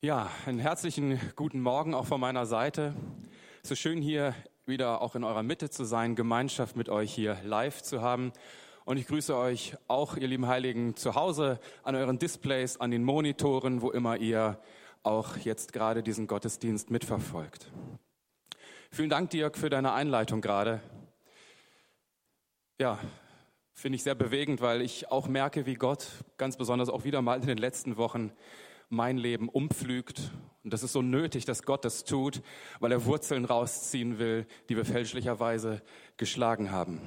Ja, einen herzlichen guten Morgen auch von meiner Seite. So schön hier wieder auch in eurer Mitte zu sein, Gemeinschaft mit euch hier live zu haben. Und ich grüße euch auch, ihr lieben Heiligen, zu Hause an euren Displays, an den Monitoren, wo immer ihr auch jetzt gerade diesen Gottesdienst mitverfolgt. Vielen Dank, Dirk, für deine Einleitung gerade. Ja, finde ich sehr bewegend, weil ich auch merke, wie Gott ganz besonders auch wieder mal in den letzten Wochen mein Leben umpflügt. Und das ist so nötig, dass Gott das tut, weil er Wurzeln rausziehen will, die wir fälschlicherweise geschlagen haben.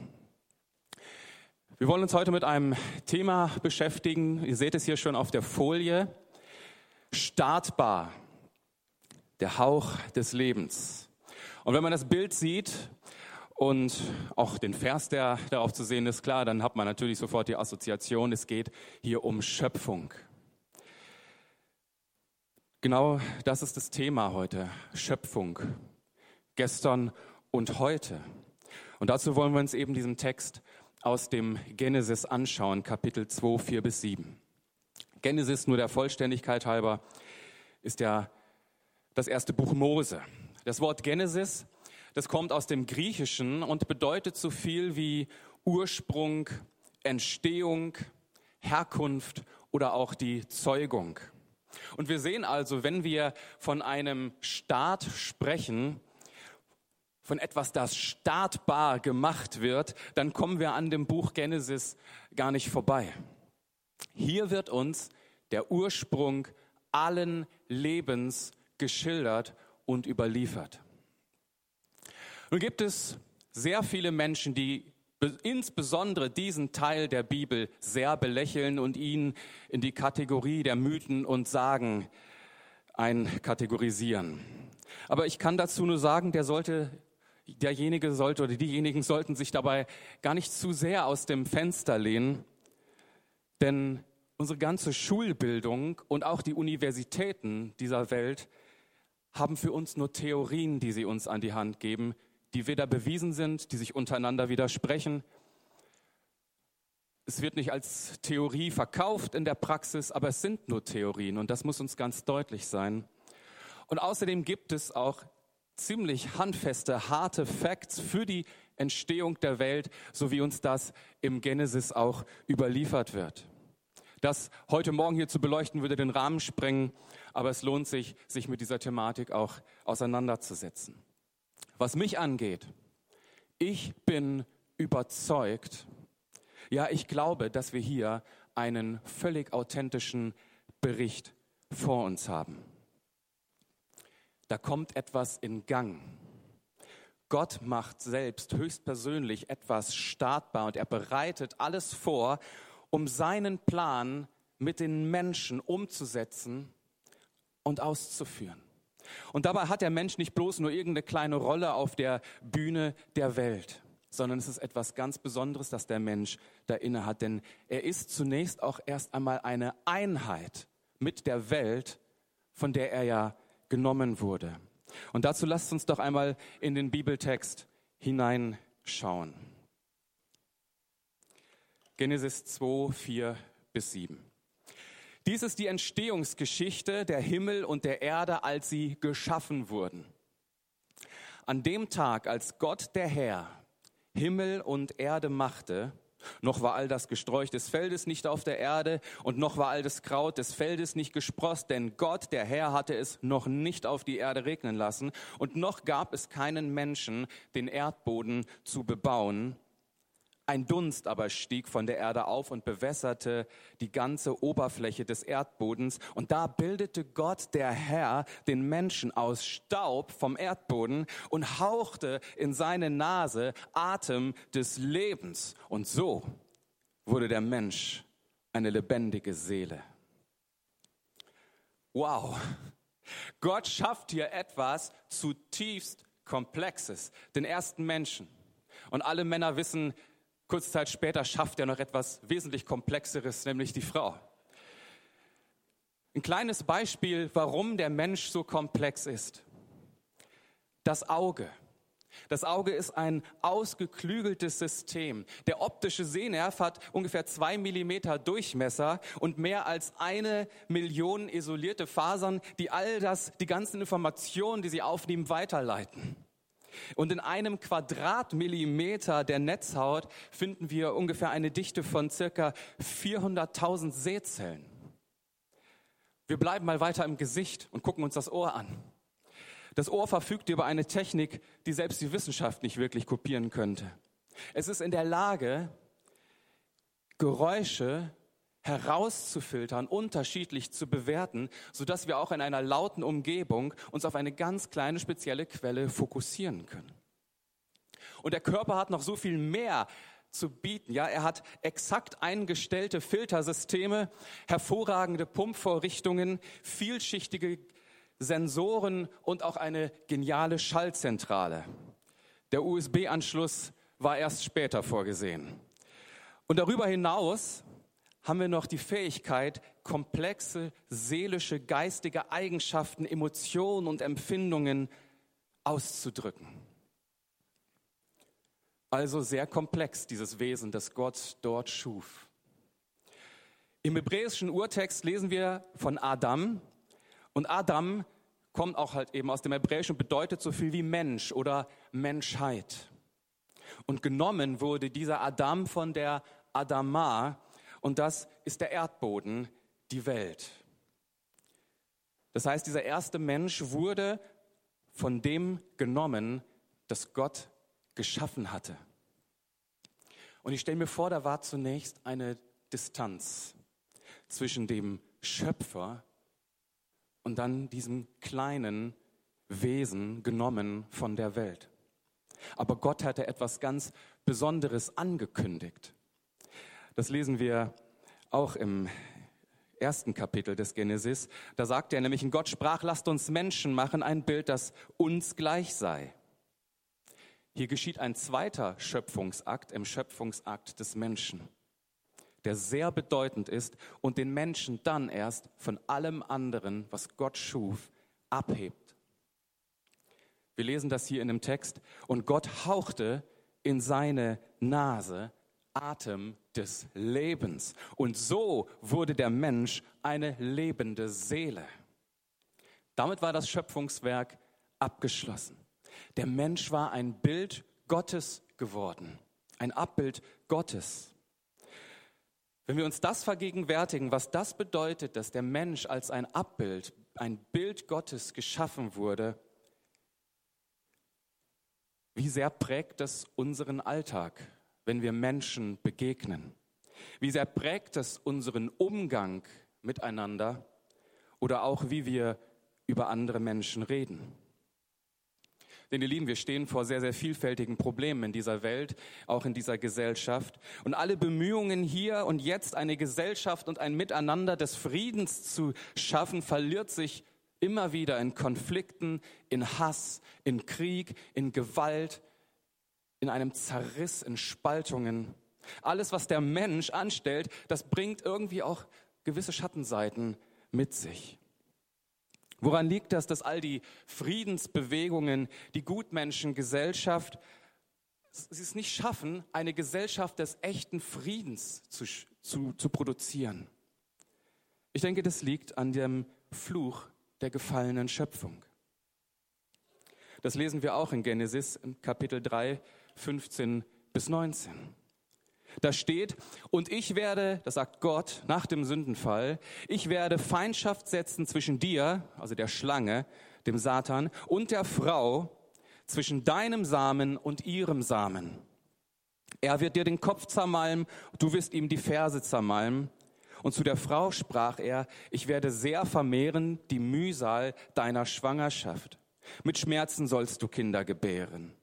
Wir wollen uns heute mit einem Thema beschäftigen. Ihr seht es hier schon auf der Folie. Startbar. Der Hauch des Lebens. Und wenn man das Bild sieht und auch den Vers, der darauf zu sehen ist, klar, dann hat man natürlich sofort die Assoziation, es geht hier um Schöpfung. Genau das ist das Thema heute, Schöpfung, gestern und heute. Und dazu wollen wir uns eben diesen Text aus dem Genesis anschauen, Kapitel 2, 4 bis 7. Genesis, nur der Vollständigkeit halber, ist ja das erste Buch Mose. Das Wort Genesis, das kommt aus dem Griechischen und bedeutet so viel wie Ursprung, Entstehung, Herkunft oder auch die Zeugung. Und wir sehen also, wenn wir von einem Staat sprechen, von etwas, das startbar gemacht wird, dann kommen wir an dem Buch Genesis gar nicht vorbei. Hier wird uns der Ursprung allen Lebens geschildert und überliefert. Nun gibt es sehr viele Menschen, die insbesondere diesen Teil der Bibel sehr belächeln und ihn in die Kategorie der Mythen und Sagen einkategorisieren. Aber ich kann dazu nur sagen, der sollte, derjenige sollte oder diejenigen sollten sich dabei gar nicht zu sehr aus dem Fenster lehnen, denn unsere ganze Schulbildung und auch die Universitäten dieser Welt haben für uns nur Theorien, die sie uns an die Hand geben, die weder bewiesen sind, die sich untereinander widersprechen. Es wird nicht als Theorie verkauft in der Praxis, aber es sind nur Theorien und das muss uns ganz deutlich sein. Und außerdem gibt es auch ziemlich handfeste, harte Facts für die Entstehung der Welt, so wie uns das im Genesis auch überliefert wird. Das heute Morgen hier zu beleuchten, würde den Rahmen sprengen, aber es lohnt sich, sich mit dieser Thematik auch auseinanderzusetzen. Was mich angeht, ich bin überzeugt, ja, ich glaube, dass wir hier einen völlig authentischen Bericht vor uns haben. Da kommt etwas in Gang. Gott macht selbst höchstpersönlich etwas startbar und er bereitet alles vor, um seinen Plan mit den Menschen umzusetzen und auszuführen. Und dabei hat der Mensch nicht bloß nur irgendeine kleine Rolle auf der Bühne der Welt, sondern es ist etwas ganz Besonderes, das der Mensch da inne hat. Denn er ist zunächst auch erst einmal eine Einheit mit der Welt, von der er ja genommen wurde. Und dazu lasst uns doch einmal in den Bibeltext hineinschauen. Genesis 2, 4 bis 7. Dies ist die Entstehungsgeschichte der Himmel und der Erde, als sie geschaffen wurden. An dem Tag, als Gott der Herr Himmel und Erde machte, noch war all das Gesträuch des Feldes nicht auf der Erde und noch war all das Kraut des Feldes nicht gesprost, denn Gott, der Herr, hatte es noch nicht auf die Erde regnen lassen und noch gab es keinen Menschen, den Erdboden zu bebauen. Ein Dunst aber stieg von der Erde auf und bewässerte die ganze Oberfläche des Erdbodens. Und da bildete Gott, der Herr, den Menschen aus Staub vom Erdboden und hauchte in seine Nase Atem des Lebens. Und so wurde der Mensch eine lebendige Seele. Wow. Gott schafft hier etwas zutiefst Komplexes, den ersten Menschen. Und alle Männer wissen, Kurze Zeit später schafft er noch etwas wesentlich Komplexeres, nämlich die Frau. Ein kleines Beispiel, warum der Mensch so komplex ist. Das Auge. Das Auge ist ein ausgeklügeltes System. Der optische Sehnerv hat ungefähr zwei Millimeter Durchmesser und mehr als eine Million isolierte Fasern, die all das, die ganzen Informationen, die sie aufnehmen, weiterleiten. Und in einem Quadratmillimeter der Netzhaut finden wir ungefähr eine Dichte von circa 400.000 Sehzellen. Wir bleiben mal weiter im Gesicht und gucken uns das Ohr an. Das Ohr verfügt über eine Technik, die selbst die Wissenschaft nicht wirklich kopieren könnte. Es ist in der Lage, Geräusche herauszufiltern, unterschiedlich zu bewerten, sodass wir auch in einer lauten Umgebung uns auf eine ganz kleine spezielle Quelle fokussieren können. Und der Körper hat noch so viel mehr zu bieten. Ja, er hat exakt eingestellte Filtersysteme, hervorragende Pumpvorrichtungen, vielschichtige Sensoren und auch eine geniale Schaltzentrale. Der USB-Anschluss war erst später vorgesehen. Und darüber hinaus haben wir noch die Fähigkeit, komplexe seelische, geistige Eigenschaften, Emotionen und Empfindungen auszudrücken. Also sehr komplex, dieses Wesen, das Gott dort schuf. Im hebräischen Urtext lesen wir von Adam, und Adam kommt auch halt eben aus dem Hebräischen, bedeutet so viel wie Mensch oder Menschheit. Und genommen wurde dieser Adam von der Adama und das ist der Erdboden, die Welt. Das heißt, dieser erste Mensch wurde von dem genommen, das Gott geschaffen hatte. Und ich stelle mir vor, da war zunächst eine Distanz zwischen dem Schöpfer und dann diesem kleinen Wesen genommen von der Welt. Aber Gott hatte etwas ganz Besonderes angekündigt. Das lesen wir auch im ersten Kapitel des Genesis. Da sagt er nämlich, Gott sprach, lasst uns Menschen machen, ein Bild, das uns gleich sei. Hier geschieht ein zweiter Schöpfungsakt im Schöpfungsakt des Menschen der sehr bedeutend ist und den Menschen dann erst von allem anderen, was Gott schuf, abhebt. Wir lesen das hier in dem Text. Und Gott hauchte in seine Nase Atem des Lebens. Und so wurde der Mensch eine lebende Seele. Damit war das Schöpfungswerk abgeschlossen. Der Mensch war ein Bild Gottes geworden, ein Abbild Gottes. Wenn wir uns das vergegenwärtigen, was das bedeutet, dass der Mensch als ein Abbild, ein Bild Gottes geschaffen wurde, wie sehr prägt das unseren Alltag, wenn wir Menschen begegnen? Wie sehr prägt das unseren Umgang miteinander oder auch wie wir über andere Menschen reden? Denn ihr Lieben, wir stehen vor sehr, sehr vielfältigen Problemen in dieser Welt, auch in dieser Gesellschaft. Und alle Bemühungen hier und jetzt eine Gesellschaft und ein Miteinander des Friedens zu schaffen, verliert sich immer wieder in Konflikten, in Hass, in Krieg, in Gewalt, in einem Zerriss, in Spaltungen. Alles, was der Mensch anstellt, das bringt irgendwie auch gewisse Schattenseiten mit sich. Woran liegt das, dass all die Friedensbewegungen, die Gutmenschengesellschaft, sie es nicht schaffen, eine Gesellschaft des echten Friedens zu, zu, zu produzieren? Ich denke, das liegt an dem Fluch der gefallenen Schöpfung. Das lesen wir auch in Genesis Kapitel 3, 15 bis 19. Da steht, und ich werde, das sagt Gott nach dem Sündenfall, ich werde Feindschaft setzen zwischen dir, also der Schlange, dem Satan, und der Frau, zwischen deinem Samen und ihrem Samen. Er wird dir den Kopf zermalmen, du wirst ihm die Ferse zermalmen. Und zu der Frau sprach er, ich werde sehr vermehren die Mühsal deiner Schwangerschaft. Mit Schmerzen sollst du Kinder gebären.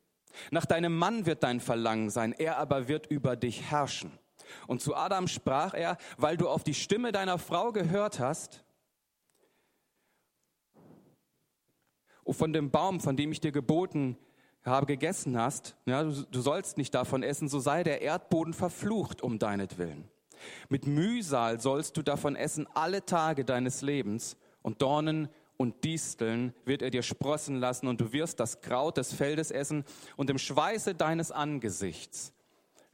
Nach deinem Mann wird dein Verlangen sein, er aber wird über dich herrschen. Und zu Adam sprach er, weil du auf die Stimme deiner Frau gehört hast, und von dem Baum, von dem ich dir geboten habe, gegessen hast, ja, du, du sollst nicht davon essen, so sei der Erdboden verflucht um deinetwillen. Mit Mühsal sollst du davon essen alle Tage deines Lebens und Dornen und Disteln wird er dir sprossen lassen und du wirst das Kraut des Feldes essen und im Schweiße deines Angesichts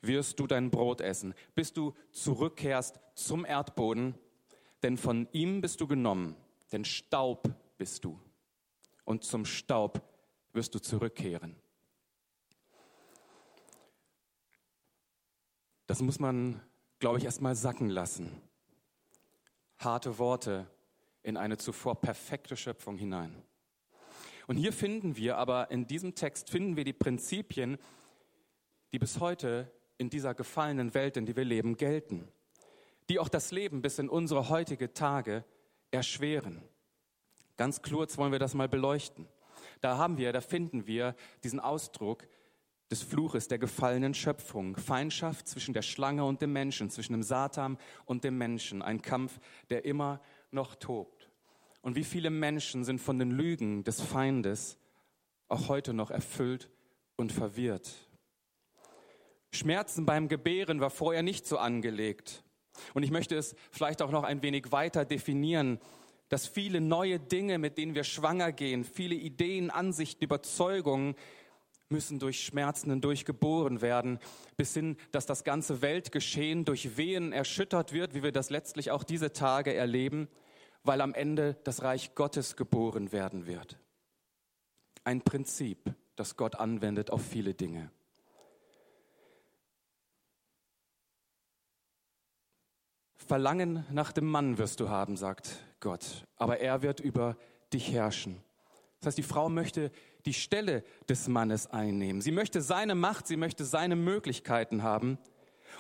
wirst du dein Brot essen, bis du zurückkehrst zum Erdboden, denn von ihm bist du genommen, denn Staub bist du und zum Staub wirst du zurückkehren. Das muss man, glaube ich, erstmal sacken lassen. Harte Worte in eine zuvor perfekte Schöpfung hinein. Und hier finden wir aber, in diesem Text finden wir die Prinzipien, die bis heute in dieser gefallenen Welt, in der wir leben, gelten, die auch das Leben bis in unsere heutige Tage erschweren. Ganz kurz wollen wir das mal beleuchten. Da haben wir, da finden wir diesen Ausdruck des Fluches der gefallenen Schöpfung, Feindschaft zwischen der Schlange und dem Menschen, zwischen dem Satan und dem Menschen, ein Kampf, der immer noch tobt. Und wie viele Menschen sind von den Lügen des Feindes auch heute noch erfüllt und verwirrt. Schmerzen beim Gebären war vorher nicht so angelegt. Und ich möchte es vielleicht auch noch ein wenig weiter definieren, dass viele neue Dinge, mit denen wir schwanger gehen, viele Ideen, Ansichten, Überzeugungen, müssen durch Schmerzen hindurch geboren werden, bis hin, dass das ganze Weltgeschehen durch Wehen erschüttert wird, wie wir das letztlich auch diese Tage erleben, weil am Ende das Reich Gottes geboren werden wird. Ein Prinzip, das Gott anwendet auf viele Dinge. Verlangen nach dem Mann wirst du haben, sagt Gott, aber er wird über dich herrschen. Das heißt, die Frau möchte die Stelle des Mannes einnehmen. Sie möchte seine Macht, sie möchte seine Möglichkeiten haben.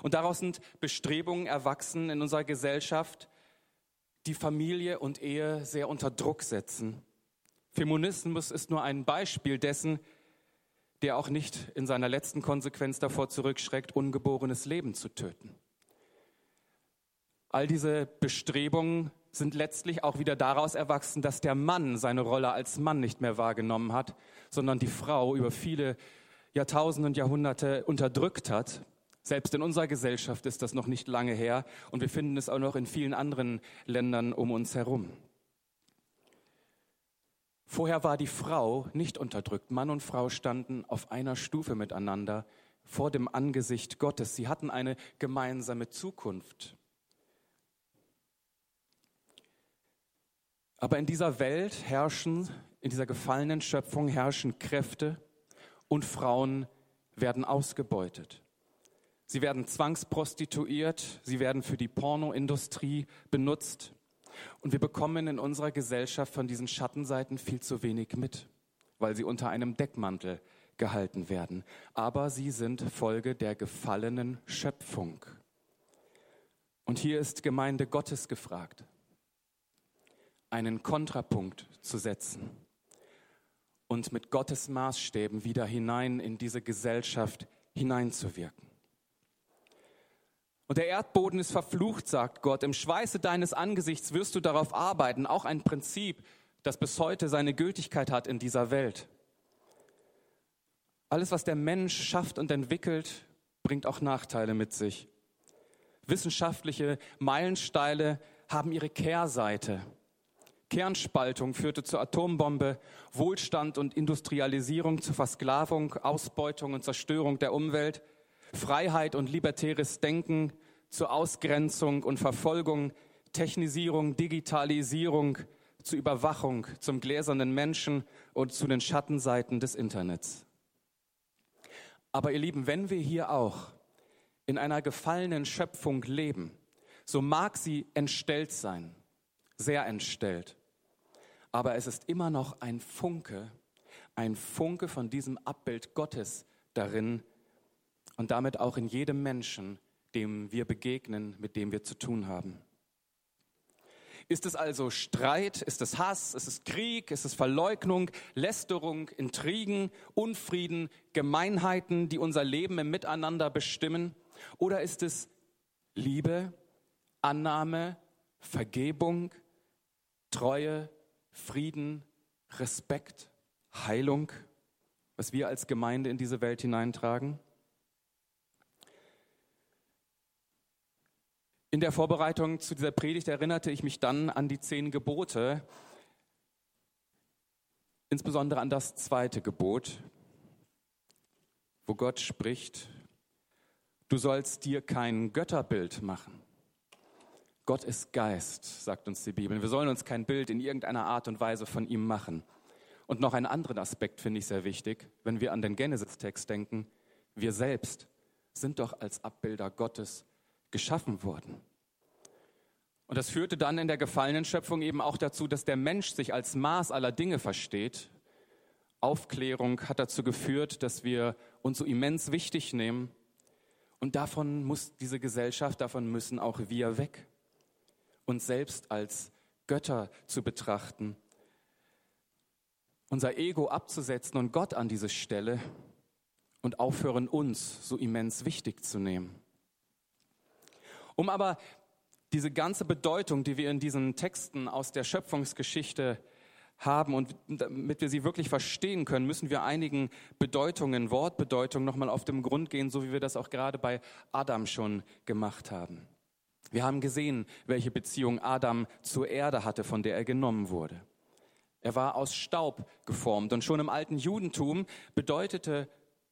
Und daraus sind Bestrebungen erwachsen in unserer Gesellschaft, die Familie und Ehe sehr unter Druck setzen. Feminismus ist nur ein Beispiel dessen, der auch nicht in seiner letzten Konsequenz davor zurückschreckt, ungeborenes Leben zu töten. All diese Bestrebungen sind letztlich auch wieder daraus erwachsen, dass der Mann seine Rolle als Mann nicht mehr wahrgenommen hat, sondern die Frau über viele Jahrtausende und Jahrhunderte unterdrückt hat. Selbst in unserer Gesellschaft ist das noch nicht lange her und wir finden es auch noch in vielen anderen Ländern um uns herum. Vorher war die Frau nicht unterdrückt. Mann und Frau standen auf einer Stufe miteinander vor dem Angesicht Gottes. Sie hatten eine gemeinsame Zukunft. Aber in dieser Welt herrschen, in dieser gefallenen Schöpfung herrschen Kräfte und Frauen werden ausgebeutet. Sie werden zwangsprostituiert, sie werden für die Pornoindustrie benutzt. Und wir bekommen in unserer Gesellschaft von diesen Schattenseiten viel zu wenig mit, weil sie unter einem Deckmantel gehalten werden. Aber sie sind Folge der gefallenen Schöpfung. Und hier ist Gemeinde Gottes gefragt einen Kontrapunkt zu setzen und mit Gottes Maßstäben wieder hinein in diese Gesellschaft hineinzuwirken. Und der Erdboden ist verflucht, sagt Gott. Im Schweiße deines Angesichts wirst du darauf arbeiten. Auch ein Prinzip, das bis heute seine Gültigkeit hat in dieser Welt. Alles, was der Mensch schafft und entwickelt, bringt auch Nachteile mit sich. Wissenschaftliche Meilensteine haben ihre Kehrseite. Kernspaltung führte zur Atombombe, Wohlstand und Industrialisierung zur Versklavung, Ausbeutung und Zerstörung der Umwelt, Freiheit und libertäres Denken zur Ausgrenzung und Verfolgung, Technisierung, Digitalisierung zur Überwachung, zum gläsernen Menschen und zu den Schattenseiten des Internets. Aber ihr Lieben, wenn wir hier auch in einer gefallenen Schöpfung leben, so mag sie entstellt sein, sehr entstellt aber es ist immer noch ein Funke, ein Funke von diesem Abbild Gottes darin und damit auch in jedem Menschen, dem wir begegnen, mit dem wir zu tun haben. Ist es also Streit? Ist es Hass? Ist es Krieg? Ist es Verleugnung, Lästerung, Intrigen, Unfrieden, Gemeinheiten, die unser Leben im Miteinander bestimmen? Oder ist es Liebe, Annahme, Vergebung, Treue, Frieden, Respekt, Heilung, was wir als Gemeinde in diese Welt hineintragen? In der Vorbereitung zu dieser Predigt erinnerte ich mich dann an die zehn Gebote. insbesondere an das zweite Gebot, wo Gott spricht, du sollst dir kein Götterbild machen. Gott ist Geist, sagt uns die Bibel. Wir sollen uns kein Bild in irgendeiner Art und Weise von ihm machen. Und noch einen anderen Aspekt finde ich sehr wichtig, wenn wir an den Genesis-Text denken. Wir selbst sind doch als Abbilder Gottes geschaffen worden. Und das führte dann in der gefallenen Schöpfung eben auch dazu, dass der Mensch sich als Maß aller Dinge versteht. Aufklärung hat dazu geführt, dass wir uns so immens wichtig nehmen. Und davon muss diese Gesellschaft, davon müssen auch wir weg. Uns selbst als Götter zu betrachten, unser Ego abzusetzen und Gott an diese Stelle und aufhören, uns so immens wichtig zu nehmen. Um aber diese ganze Bedeutung, die wir in diesen Texten aus der Schöpfungsgeschichte haben und damit wir sie wirklich verstehen können, müssen wir einigen Bedeutungen, Wortbedeutungen nochmal auf den Grund gehen, so wie wir das auch gerade bei Adam schon gemacht haben. Wir haben gesehen, welche Beziehung Adam zur Erde hatte, von der er genommen wurde. Er war aus Staub geformt und schon im alten Judentum bedeutete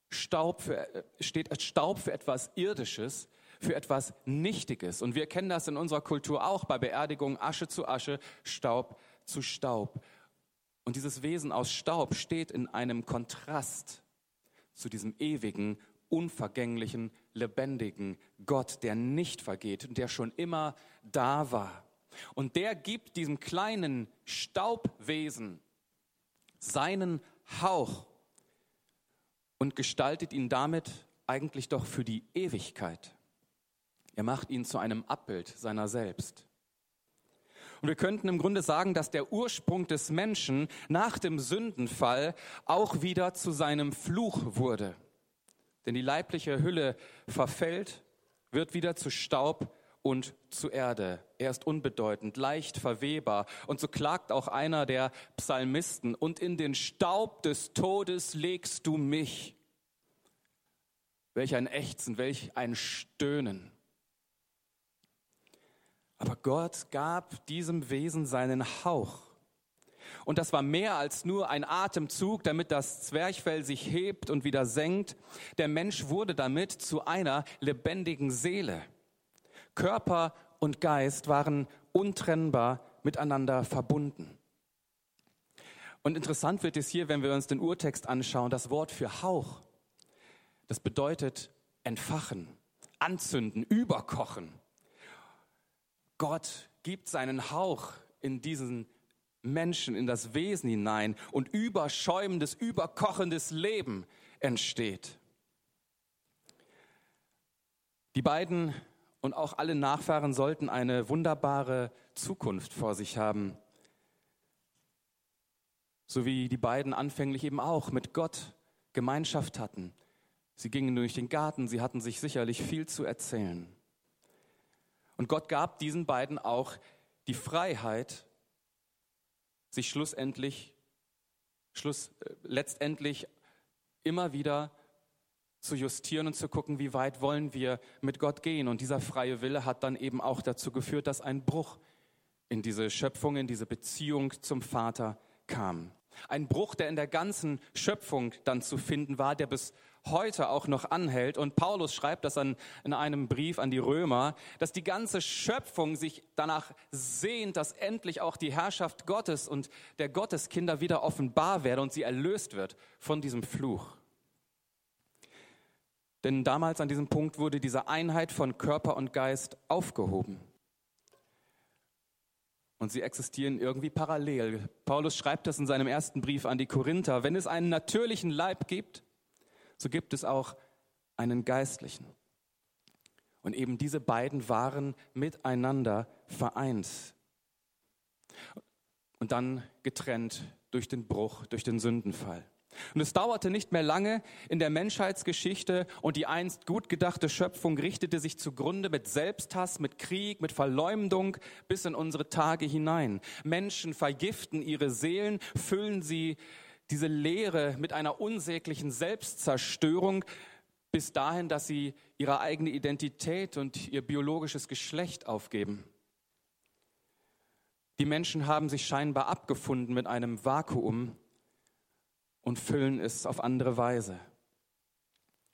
Staub für, steht Staub für etwas Irdisches, für etwas Nichtiges. Und wir kennen das in unserer Kultur auch bei Beerdigungen Asche zu Asche, Staub zu Staub. Und dieses Wesen aus Staub steht in einem Kontrast zu diesem ewigen, unvergänglichen, lebendigen Gott, der nicht vergeht und der schon immer da war. Und der gibt diesem kleinen Staubwesen seinen Hauch und gestaltet ihn damit eigentlich doch für die Ewigkeit. Er macht ihn zu einem Abbild seiner selbst. Und wir könnten im Grunde sagen, dass der Ursprung des Menschen nach dem Sündenfall auch wieder zu seinem Fluch wurde. Denn die leibliche Hülle verfällt, wird wieder zu Staub und zu Erde. Er ist unbedeutend, leicht verwehbar. Und so klagt auch einer der Psalmisten, und in den Staub des Todes legst du mich. Welch ein Ächzen, welch ein Stöhnen. Aber Gott gab diesem Wesen seinen Hauch. Und das war mehr als nur ein Atemzug, damit das Zwerchfell sich hebt und wieder senkt. Der Mensch wurde damit zu einer lebendigen Seele. Körper und Geist waren untrennbar miteinander verbunden. Und interessant wird es hier, wenn wir uns den Urtext anschauen, das Wort für Hauch. Das bedeutet entfachen, anzünden, überkochen. Gott gibt seinen Hauch in diesen Menschen, in das Wesen hinein und überschäumendes, überkochendes Leben entsteht. Die beiden und auch alle Nachfahren sollten eine wunderbare Zukunft vor sich haben. So wie die beiden anfänglich eben auch mit Gott Gemeinschaft hatten. Sie gingen durch den Garten, sie hatten sich sicherlich viel zu erzählen. Und Gott gab diesen beiden auch die Freiheit, sich schlussendlich, schluss, äh, letztendlich immer wieder zu justieren und zu gucken, wie weit wollen wir mit Gott gehen. Und dieser freie Wille hat dann eben auch dazu geführt, dass ein Bruch in diese Schöpfung, in diese Beziehung zum Vater kam. Ein Bruch, der in der ganzen Schöpfung dann zu finden war, der bis heute auch noch anhält. Und Paulus schreibt das an, in einem Brief an die Römer, dass die ganze Schöpfung sich danach sehnt, dass endlich auch die Herrschaft Gottes und der Gotteskinder wieder offenbar werde und sie erlöst wird von diesem Fluch. Denn damals an diesem Punkt wurde diese Einheit von Körper und Geist aufgehoben. Und sie existieren irgendwie parallel. Paulus schreibt das in seinem ersten Brief an die Korinther. Wenn es einen natürlichen Leib gibt, so gibt es auch einen geistlichen. Und eben diese beiden waren miteinander vereint. Und dann getrennt durch den Bruch, durch den Sündenfall. Und es dauerte nicht mehr lange in der Menschheitsgeschichte und die einst gut gedachte Schöpfung richtete sich zugrunde mit Selbsthass, mit Krieg, mit Verleumdung bis in unsere Tage hinein. Menschen vergiften ihre Seelen, füllen sie diese Leere mit einer unsäglichen Selbstzerstörung bis dahin, dass sie ihre eigene Identität und ihr biologisches Geschlecht aufgeben. Die Menschen haben sich scheinbar abgefunden mit einem Vakuum, und füllen es auf andere Weise.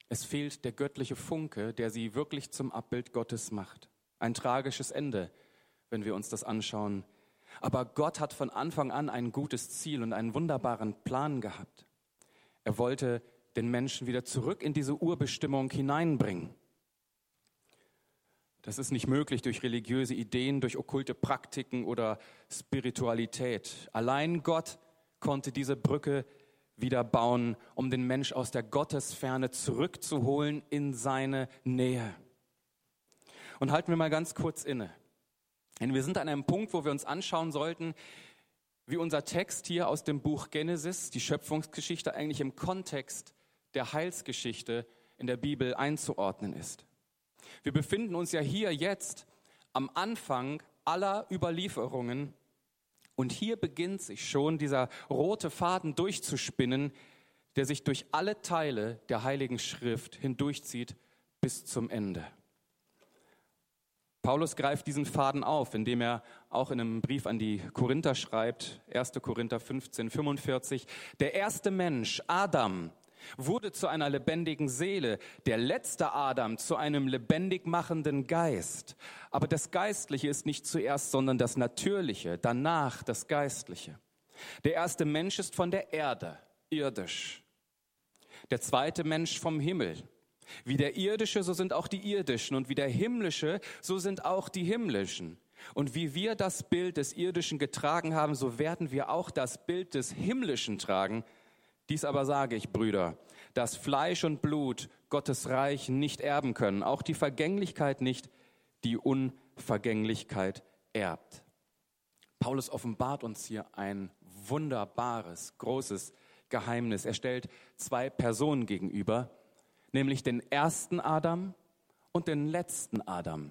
Es fehlt der göttliche Funke, der sie wirklich zum Abbild Gottes macht. Ein tragisches Ende, wenn wir uns das anschauen. Aber Gott hat von Anfang an ein gutes Ziel und einen wunderbaren Plan gehabt. Er wollte den Menschen wieder zurück in diese Urbestimmung hineinbringen. Das ist nicht möglich durch religiöse Ideen, durch okkulte Praktiken oder Spiritualität. Allein Gott konnte diese Brücke wieder bauen, um den Mensch aus der Gottesferne zurückzuholen in seine Nähe. Und halten wir mal ganz kurz inne. Denn wir sind an einem Punkt, wo wir uns anschauen sollten, wie unser Text hier aus dem Buch Genesis, die Schöpfungsgeschichte, eigentlich im Kontext der Heilsgeschichte in der Bibel einzuordnen ist. Wir befinden uns ja hier jetzt am Anfang aller Überlieferungen und hier beginnt sich schon dieser rote Faden durchzuspinnen, der sich durch alle Teile der Heiligen Schrift hindurchzieht bis zum Ende. Paulus greift diesen Faden auf, indem er auch in einem Brief an die Korinther schreibt, 1. Korinther 15, 45, der erste Mensch, Adam, wurde zu einer lebendigen Seele, der letzte Adam zu einem lebendig machenden Geist. Aber das Geistliche ist nicht zuerst, sondern das Natürliche, danach das Geistliche. Der erste Mensch ist von der Erde, irdisch. Der zweite Mensch vom Himmel. Wie der irdische, so sind auch die irdischen. Und wie der himmlische, so sind auch die himmlischen. Und wie wir das Bild des irdischen getragen haben, so werden wir auch das Bild des himmlischen tragen. Dies aber sage ich, Brüder, dass Fleisch und Blut Gottes Reich nicht erben können, auch die Vergänglichkeit nicht, die Unvergänglichkeit erbt. Paulus offenbart uns hier ein wunderbares, großes Geheimnis. Er stellt zwei Personen gegenüber, nämlich den ersten Adam und den letzten Adam.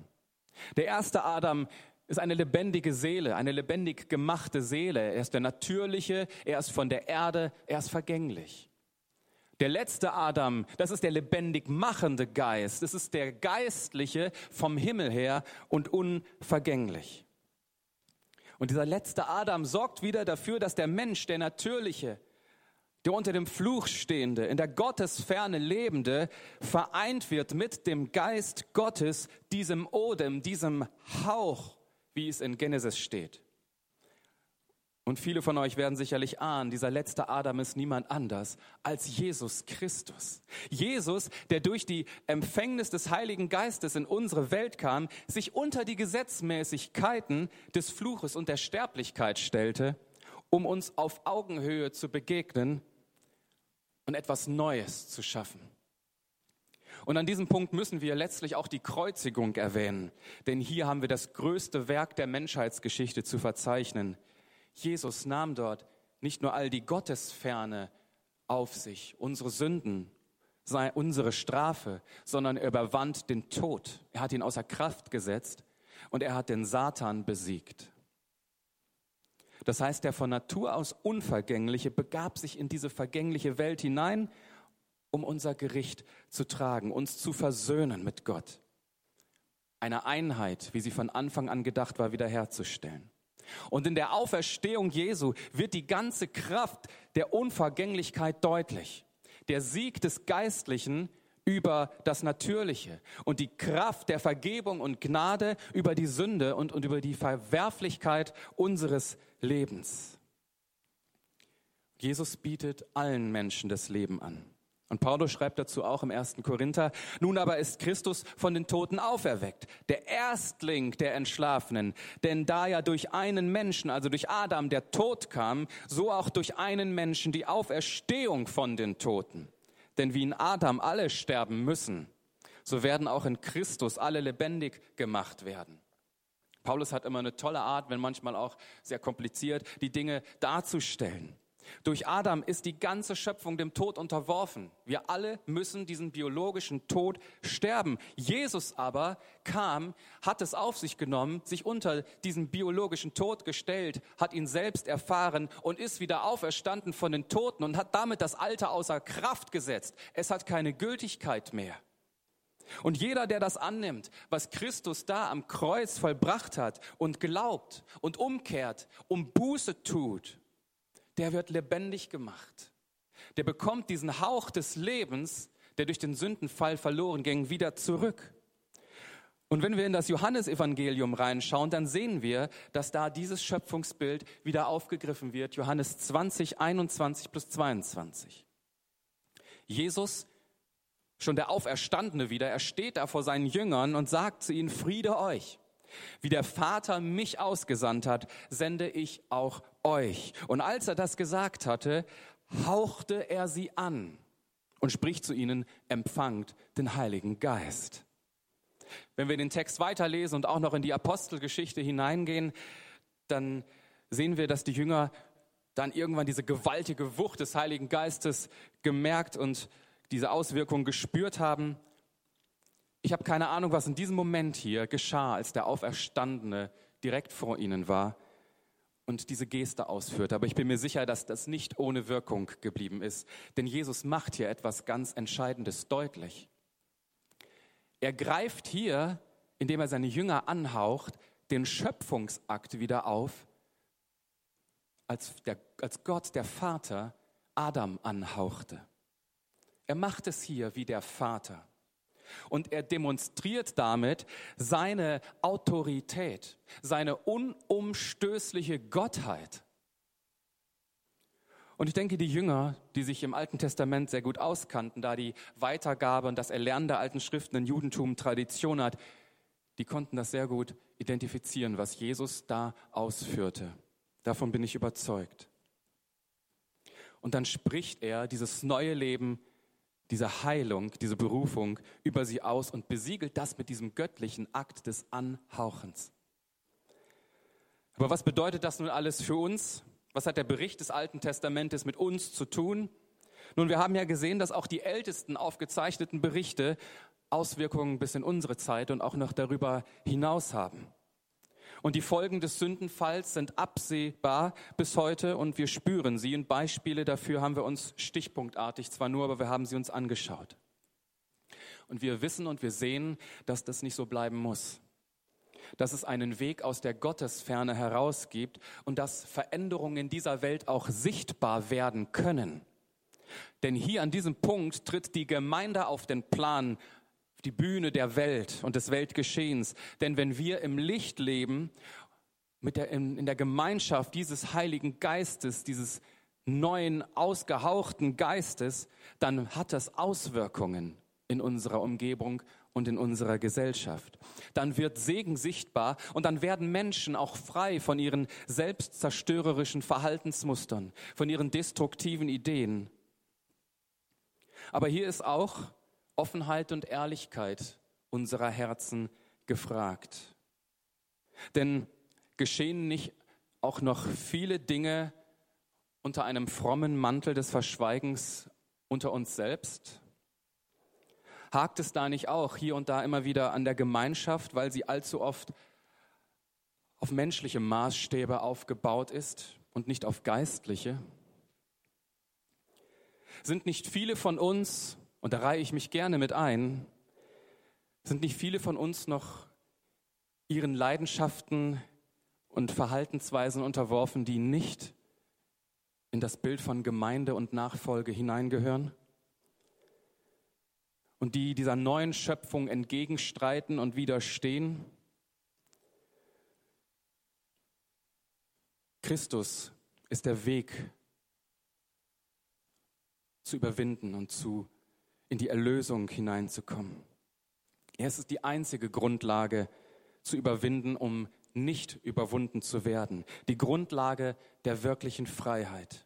Der erste Adam ist eine lebendige Seele, eine lebendig gemachte Seele. Er ist der natürliche, er ist von der Erde, er ist vergänglich. Der letzte Adam, das ist der lebendig machende Geist, das ist der geistliche vom Himmel her und unvergänglich. Und dieser letzte Adam sorgt wieder dafür, dass der Mensch, der natürliche, der unter dem Fluch stehende, in der Gottesferne lebende, vereint wird mit dem Geist Gottes, diesem Odem, diesem Hauch wie es in Genesis steht. Und viele von euch werden sicherlich ahnen, dieser letzte Adam ist niemand anders als Jesus Christus. Jesus, der durch die Empfängnis des Heiligen Geistes in unsere Welt kam, sich unter die Gesetzmäßigkeiten des Fluches und der Sterblichkeit stellte, um uns auf Augenhöhe zu begegnen und etwas Neues zu schaffen. Und an diesem Punkt müssen wir letztlich auch die Kreuzigung erwähnen, denn hier haben wir das größte Werk der Menschheitsgeschichte zu verzeichnen. Jesus nahm dort nicht nur all die Gottesferne auf sich, unsere Sünden, unsere Strafe, sondern er überwand den Tod. Er hat ihn außer Kraft gesetzt und er hat den Satan besiegt. Das heißt, der von Natur aus Unvergängliche begab sich in diese vergängliche Welt hinein um unser Gericht zu tragen, uns zu versöhnen mit Gott. Eine Einheit, wie sie von Anfang an gedacht war, wiederherzustellen. Und in der Auferstehung Jesu wird die ganze Kraft der Unvergänglichkeit deutlich. Der Sieg des Geistlichen über das Natürliche und die Kraft der Vergebung und Gnade über die Sünde und, und über die Verwerflichkeit unseres Lebens. Jesus bietet allen Menschen das Leben an. Und Paulus schreibt dazu auch im ersten Korinther, nun aber ist Christus von den Toten auferweckt, der Erstling der Entschlafenen. Denn da ja durch einen Menschen, also durch Adam, der Tod kam, so auch durch einen Menschen die Auferstehung von den Toten. Denn wie in Adam alle sterben müssen, so werden auch in Christus alle lebendig gemacht werden. Paulus hat immer eine tolle Art, wenn manchmal auch sehr kompliziert, die Dinge darzustellen. Durch Adam ist die ganze Schöpfung dem Tod unterworfen. Wir alle müssen diesen biologischen Tod sterben. Jesus aber kam, hat es auf sich genommen, sich unter diesen biologischen Tod gestellt, hat ihn selbst erfahren und ist wieder auferstanden von den Toten und hat damit das Alter außer Kraft gesetzt. Es hat keine Gültigkeit mehr. Und jeder, der das annimmt, was Christus da am Kreuz vollbracht hat und glaubt und umkehrt, um Buße tut, der wird lebendig gemacht. der bekommt diesen Hauch des Lebens, der durch den Sündenfall verloren ging, wieder zurück. Und wenn wir in das Johannesevangelium reinschauen, dann sehen wir, dass da dieses Schöpfungsbild wieder aufgegriffen wird. Johannes 20, 21 plus 22. Jesus, schon der Auferstandene wieder, er steht da vor seinen Jüngern und sagt zu ihnen, Friede euch. Wie der Vater mich ausgesandt hat, sende ich auch euch. Und als er das gesagt hatte, hauchte er sie an und spricht zu ihnen, empfangt den Heiligen Geist. Wenn wir den Text weiterlesen und auch noch in die Apostelgeschichte hineingehen, dann sehen wir, dass die Jünger dann irgendwann diese gewaltige Wucht des Heiligen Geistes gemerkt und diese Auswirkungen gespürt haben. Ich habe keine Ahnung, was in diesem Moment hier geschah, als der Auferstandene direkt vor ihnen war und diese Geste ausführte. Aber ich bin mir sicher, dass das nicht ohne Wirkung geblieben ist. Denn Jesus macht hier etwas ganz Entscheidendes deutlich. Er greift hier, indem er seine Jünger anhaucht, den Schöpfungsakt wieder auf, als, der, als Gott, der Vater, Adam anhauchte. Er macht es hier wie der Vater. Und er demonstriert damit seine Autorität, seine unumstößliche Gottheit. Und ich denke, die Jünger, die sich im Alten Testament sehr gut auskannten, da die Weitergabe und das Erlernen der alten Schriften in Judentum Tradition hat, die konnten das sehr gut identifizieren, was Jesus da ausführte. Davon bin ich überzeugt. Und dann spricht er dieses neue Leben, diese Heilung, diese Berufung über sie aus und besiegelt das mit diesem göttlichen Akt des Anhauchens. Aber was bedeutet das nun alles für uns? Was hat der Bericht des Alten Testamentes mit uns zu tun? Nun, wir haben ja gesehen, dass auch die ältesten aufgezeichneten Berichte Auswirkungen bis in unsere Zeit und auch noch darüber hinaus haben. Und die Folgen des Sündenfalls sind absehbar bis heute und wir spüren sie. Und Beispiele dafür haben wir uns stichpunktartig zwar nur, aber wir haben sie uns angeschaut. Und wir wissen und wir sehen, dass das nicht so bleiben muss dass es einen Weg aus der Gottesferne heraus gibt und dass Veränderungen in dieser Welt auch sichtbar werden können. Denn hier an diesem Punkt tritt die Gemeinde auf den Plan, die Bühne der Welt und des Weltgeschehens. Denn wenn wir im Licht leben, mit der, in, in der Gemeinschaft dieses Heiligen Geistes, dieses neuen, ausgehauchten Geistes, dann hat das Auswirkungen in unserer Umgebung und in unserer Gesellschaft. Dann wird Segen sichtbar und dann werden Menschen auch frei von ihren selbstzerstörerischen Verhaltensmustern, von ihren destruktiven Ideen. Aber hier ist auch Offenheit und Ehrlichkeit unserer Herzen gefragt. Denn geschehen nicht auch noch viele Dinge unter einem frommen Mantel des Verschweigens unter uns selbst? Hakt es da nicht auch hier und da immer wieder an der Gemeinschaft, weil sie allzu oft auf menschliche Maßstäbe aufgebaut ist und nicht auf geistliche? Sind nicht viele von uns, und da reihe ich mich gerne mit ein, sind nicht viele von uns noch ihren Leidenschaften und Verhaltensweisen unterworfen, die nicht in das Bild von Gemeinde und Nachfolge hineingehören? und die dieser neuen Schöpfung entgegenstreiten und widerstehen. Christus ist der Weg zu überwinden und zu, in die Erlösung hineinzukommen. Er ist die einzige Grundlage zu überwinden, um nicht überwunden zu werden. Die Grundlage der wirklichen Freiheit.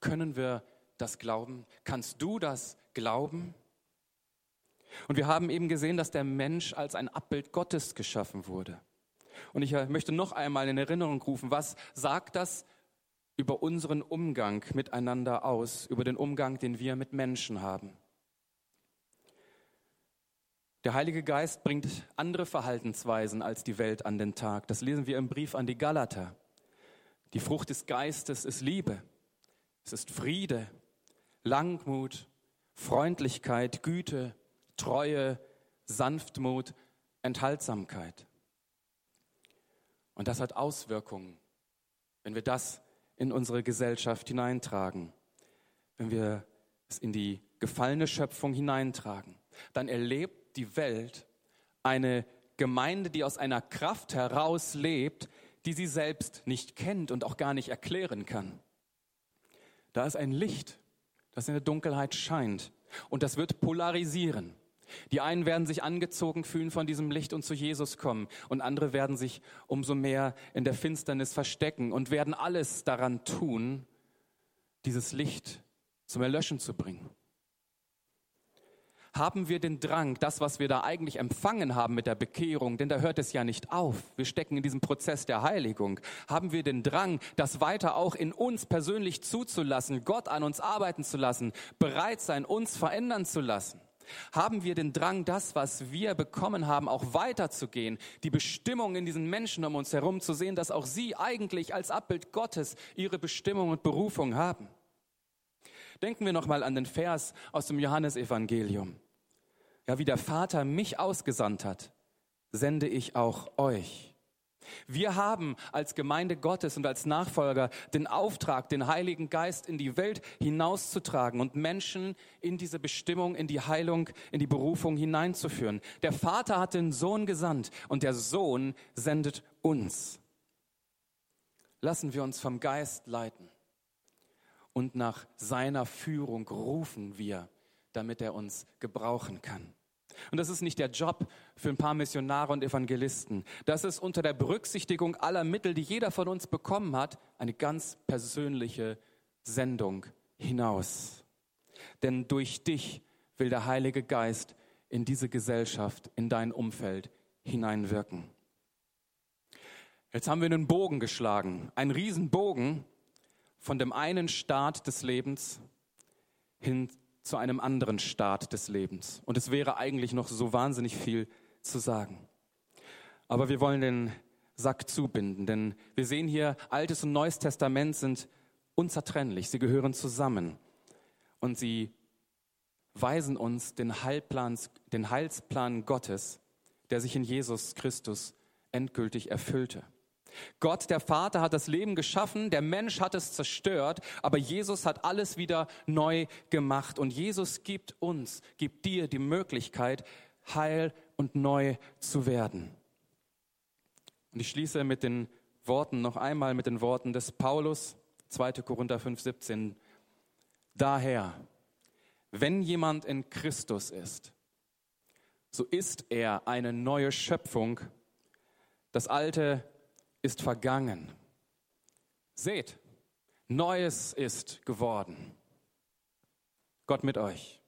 Können wir das glauben? Kannst du das glauben? Und wir haben eben gesehen, dass der Mensch als ein Abbild Gottes geschaffen wurde. Und ich äh, möchte noch einmal in Erinnerung rufen, was sagt das über unseren Umgang miteinander aus, über den Umgang, den wir mit Menschen haben? Der Heilige Geist bringt andere Verhaltensweisen als die Welt an den Tag. Das lesen wir im Brief an die Galater. Die Frucht des Geistes ist Liebe. Es ist Friede, Langmut, Freundlichkeit, Güte, Treue, Sanftmut, Enthaltsamkeit. Und das hat Auswirkungen, wenn wir das in unsere Gesellschaft hineintragen. wenn wir es in die gefallene Schöpfung hineintragen, dann erlebt die Welt eine Gemeinde, die aus einer Kraft heraus lebt, die sie selbst nicht kennt und auch gar nicht erklären kann. Da ist ein Licht, das in der Dunkelheit scheint und das wird polarisieren. Die einen werden sich angezogen fühlen von diesem Licht und zu Jesus kommen und andere werden sich umso mehr in der Finsternis verstecken und werden alles daran tun, dieses Licht zum Erlöschen zu bringen haben wir den Drang, das, was wir da eigentlich empfangen haben mit der Bekehrung, denn da hört es ja nicht auf. Wir stecken in diesem Prozess der Heiligung. Haben wir den Drang, das weiter auch in uns persönlich zuzulassen, Gott an uns arbeiten zu lassen, bereit sein, uns verändern zu lassen? Haben wir den Drang, das, was wir bekommen haben, auch weiterzugehen, die Bestimmung in diesen Menschen um uns herum zu sehen, dass auch sie eigentlich als Abbild Gottes ihre Bestimmung und Berufung haben? Denken wir nochmal an den Vers aus dem Johannesevangelium. Ja, wie der Vater mich ausgesandt hat, sende ich auch euch. Wir haben als Gemeinde Gottes und als Nachfolger den Auftrag, den Heiligen Geist in die Welt hinauszutragen und Menschen in diese Bestimmung, in die Heilung, in die Berufung hineinzuführen. Der Vater hat den Sohn gesandt und der Sohn sendet uns. Lassen wir uns vom Geist leiten und nach seiner Führung rufen wir damit er uns gebrauchen kann. Und das ist nicht der Job für ein paar Missionare und Evangelisten. Das ist unter der Berücksichtigung aller Mittel, die jeder von uns bekommen hat, eine ganz persönliche Sendung hinaus. Denn durch dich will der Heilige Geist in diese Gesellschaft, in dein Umfeld hineinwirken. Jetzt haben wir einen Bogen geschlagen, einen Riesenbogen von dem einen Staat des Lebens hin zu einem anderen Start des Lebens. Und es wäre eigentlich noch so wahnsinnig viel zu sagen. Aber wir wollen den Sack zubinden, denn wir sehen hier, Altes und Neues Testament sind unzertrennlich, sie gehören zusammen und sie weisen uns den, Heilplan, den Heilsplan Gottes, der sich in Jesus Christus endgültig erfüllte. Gott, der Vater, hat das Leben geschaffen, der Mensch hat es zerstört, aber Jesus hat alles wieder neu gemacht. Und Jesus gibt uns, gibt dir die Möglichkeit, heil und neu zu werden. Und ich schließe mit den Worten, noch einmal mit den Worten des Paulus, 2. Korinther 5, 17. Daher, wenn jemand in Christus ist, so ist er eine neue Schöpfung. Das Alte ist vergangen. Seht, Neues ist geworden. Gott mit euch.